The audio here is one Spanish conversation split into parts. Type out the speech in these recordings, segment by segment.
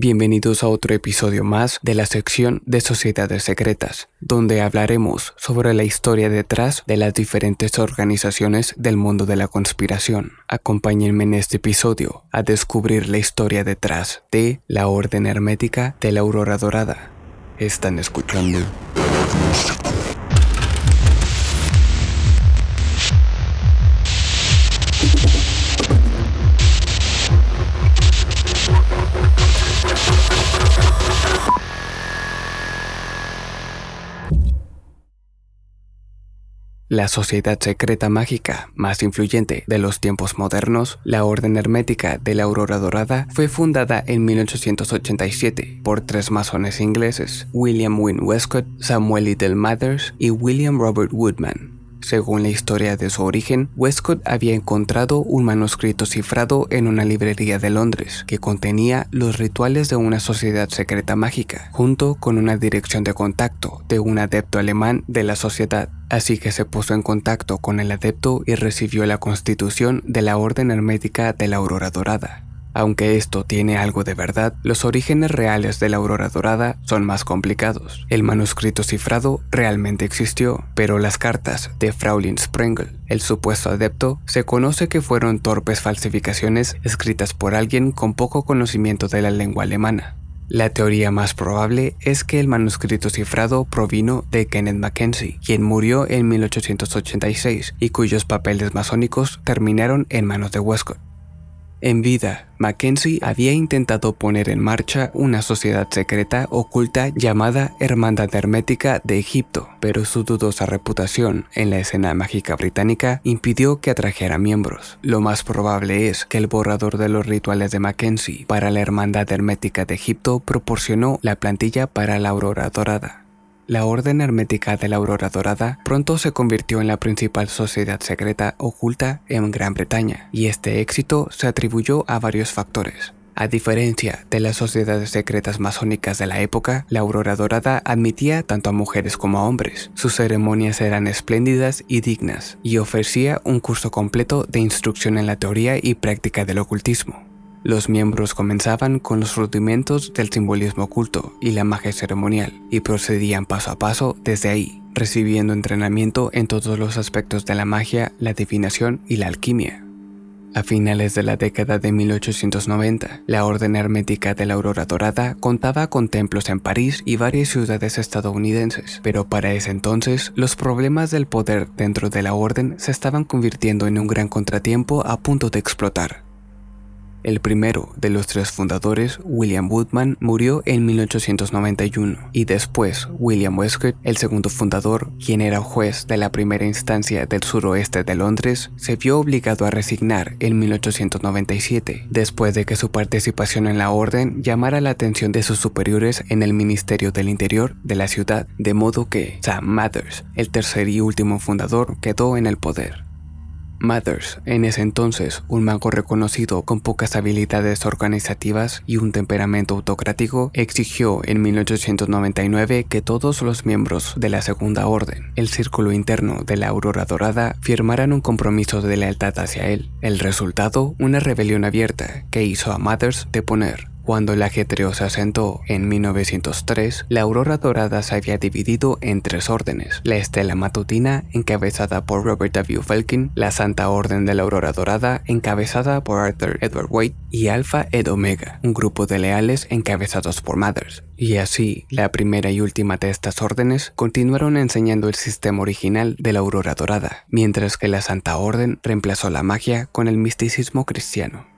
Bienvenidos a otro episodio más de la sección de Sociedades Secretas, donde hablaremos sobre la historia detrás de las diferentes organizaciones del mundo de la conspiración. Acompáñenme en este episodio a descubrir la historia detrás de la Orden Hermética de la Aurora Dorada. Están escuchando La sociedad secreta mágica más influyente de los tiempos modernos, la Orden Hermética de la Aurora Dorada, fue fundada en 1887 por tres masones ingleses, William Wynne Westcott, Samuel Liddell Mathers y William Robert Woodman. Según la historia de su origen, Westcott había encontrado un manuscrito cifrado en una librería de Londres que contenía los rituales de una sociedad secreta mágica, junto con una dirección de contacto de un adepto alemán de la sociedad. Así que se puso en contacto con el adepto y recibió la constitución de la Orden Hermética de la Aurora Dorada. Aunque esto tiene algo de verdad, los orígenes reales de la aurora dorada son más complicados. El manuscrito cifrado realmente existió, pero las cartas de Fraulein Sprengel, el supuesto adepto, se conoce que fueron torpes falsificaciones escritas por alguien con poco conocimiento de la lengua alemana. La teoría más probable es que el manuscrito cifrado provino de Kenneth Mackenzie, quien murió en 1886 y cuyos papeles masónicos terminaron en manos de Westcott. En vida, Mackenzie había intentado poner en marcha una sociedad secreta oculta llamada Hermandad Hermética de Egipto, pero su dudosa reputación en la escena mágica británica impidió que atrajera miembros. Lo más probable es que el borrador de los rituales de Mackenzie para la Hermandad Hermética de Egipto proporcionó la plantilla para la Aurora Dorada. La Orden Hermética de la Aurora Dorada pronto se convirtió en la principal sociedad secreta oculta en Gran Bretaña, y este éxito se atribuyó a varios factores. A diferencia de las sociedades secretas masónicas de la época, la Aurora Dorada admitía tanto a mujeres como a hombres. Sus ceremonias eran espléndidas y dignas, y ofrecía un curso completo de instrucción en la teoría y práctica del ocultismo. Los miembros comenzaban con los rudimentos del simbolismo oculto y la magia ceremonial y procedían paso a paso desde ahí, recibiendo entrenamiento en todos los aspectos de la magia, la divinación y la alquimia. A finales de la década de 1890, la Orden Hermética de la Aurora Dorada contaba con templos en París y varias ciudades estadounidenses, pero para ese entonces los problemas del poder dentro de la Orden se estaban convirtiendo en un gran contratiempo a punto de explotar. El primero de los tres fundadores, William Woodman, murió en 1891 y después William Westcott, el segundo fundador, quien era juez de la primera instancia del suroeste de Londres, se vio obligado a resignar en 1897 después de que su participación en la orden llamara la atención de sus superiores en el Ministerio del Interior de la ciudad, de modo que Sam Mathers, el tercer y último fundador, quedó en el poder. Mathers, en ese entonces un mago reconocido con pocas habilidades organizativas y un temperamento autocrático, exigió en 1899 que todos los miembros de la Segunda Orden, el círculo interno de la Aurora Dorada, firmaran un compromiso de lealtad hacia él. El resultado, una rebelión abierta que hizo a Mathers deponer. Cuando el ajetreo se asentó en 1903, la aurora dorada se había dividido en tres órdenes. La estela matutina, encabezada por Robert W. Falcon, la Santa Orden de la Aurora Dorada, encabezada por Arthur Edward White, y Alpha Ed Omega, un grupo de leales encabezados por Mothers. Y así, la primera y última de estas órdenes continuaron enseñando el sistema original de la Aurora Dorada, mientras que la Santa Orden reemplazó la magia con el misticismo cristiano.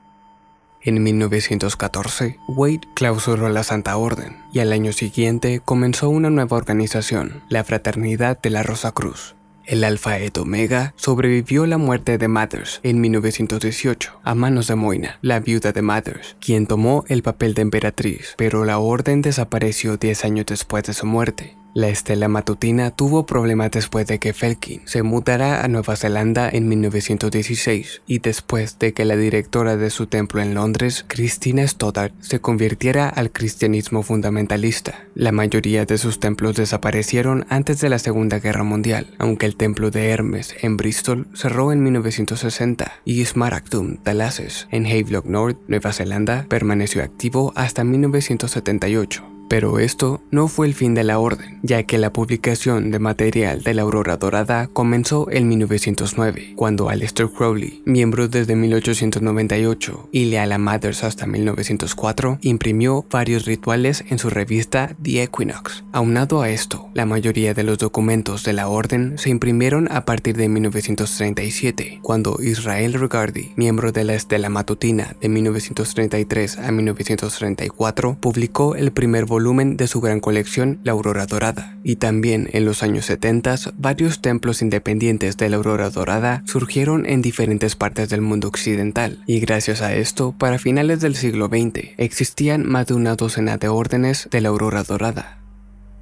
En 1914, Wade clausuró la Santa Orden y al año siguiente comenzó una nueva organización, la Fraternidad de la Rosa Cruz. El Alpha et Omega sobrevivió la muerte de Mathers en 1918 a manos de Moina, la viuda de Mathers, quien tomó el papel de emperatriz, pero la orden desapareció 10 años después de su muerte. La estela matutina tuvo problemas después de que Felkin se mudara a Nueva Zelanda en 1916 y después de que la directora de su templo en Londres, Christina Stoddart, se convirtiera al cristianismo fundamentalista. La mayoría de sus templos desaparecieron antes de la Segunda Guerra Mundial, aunque el templo de Hermes en Bristol cerró en 1960 y Smaragdum Thalasses en Havelock North, Nueva Zelanda, permaneció activo hasta 1978. Pero esto no fue el fin de la orden, ya que la publicación de material de la aurora dorada comenzó en 1909, cuando Aleister Crowley, miembro desde 1898 y leal a Mathers hasta 1904, imprimió varios rituales en su revista The Equinox. Aunado a esto, la mayoría de los documentos de la orden se imprimieron a partir de 1937, cuando Israel Regardi, miembro de la Estela Matutina de 1933 a 1934, publicó el primer volumen volumen de su gran colección La Aurora Dorada. Y también en los años 70 varios templos independientes de la Aurora Dorada surgieron en diferentes partes del mundo occidental. Y gracias a esto, para finales del siglo XX, existían más de una docena de órdenes de la Aurora Dorada.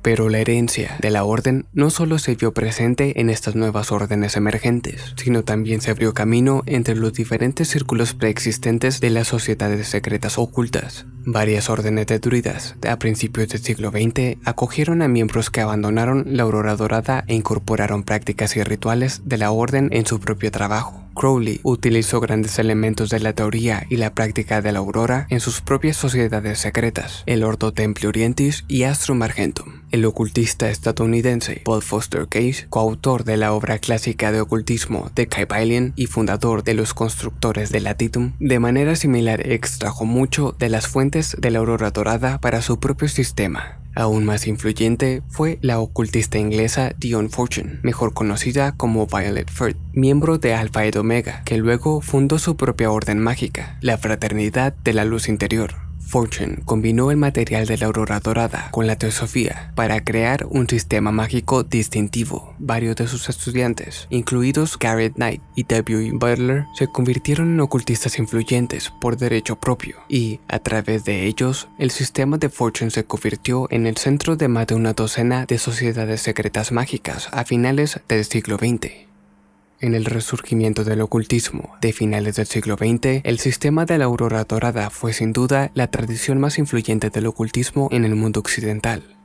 Pero la herencia de la orden no solo se vio presente en estas nuevas órdenes emergentes, sino también se abrió camino entre los diferentes círculos preexistentes de las sociedades secretas ocultas. Varias órdenes de druidas a principios del siglo XX acogieron a miembros que abandonaron la aurora dorada e incorporaron prácticas y rituales de la orden en su propio trabajo. Crowley utilizó grandes elementos de la teoría y la práctica de la aurora en sus propias sociedades secretas, el Ordo Templi Orientis y Astrum Argentum. El ocultista estadounidense Paul Foster Case, coautor de la obra clásica de ocultismo de Kybalion y fundador de los constructores de Latitum, de manera similar extrajo mucho de las fuentes de la aurora dorada para su propio sistema. Aún más influyente fue la ocultista inglesa Dion Fortune, mejor conocida como Violet Firth, miembro de Alpha y Omega, que luego fundó su propia orden mágica, la Fraternidad de la Luz Interior. Fortune combinó el material de la aurora dorada con la teosofía para crear un sistema mágico distintivo. Varios de sus estudiantes, incluidos Garrett Knight y W. Butler, se convirtieron en ocultistas influyentes por derecho propio y, a través de ellos, el sistema de Fortune se convirtió en el centro de más de una docena de sociedades secretas mágicas a finales del siglo XX. En el resurgimiento del ocultismo de finales del siglo XX, el sistema de la aurora dorada fue sin duda la tradición más influyente del ocultismo en el mundo occidental.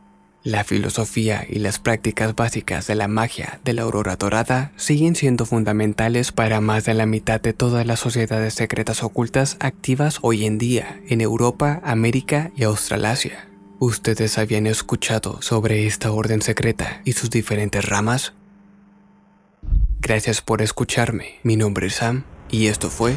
La filosofía y las prácticas básicas de la magia de la aurora dorada siguen siendo fundamentales para más de la mitad de todas las sociedades secretas ocultas activas hoy en día en Europa, América y Australasia. ¿Ustedes habían escuchado sobre esta orden secreta y sus diferentes ramas? Gracias por escucharme. Mi nombre es Sam y esto fue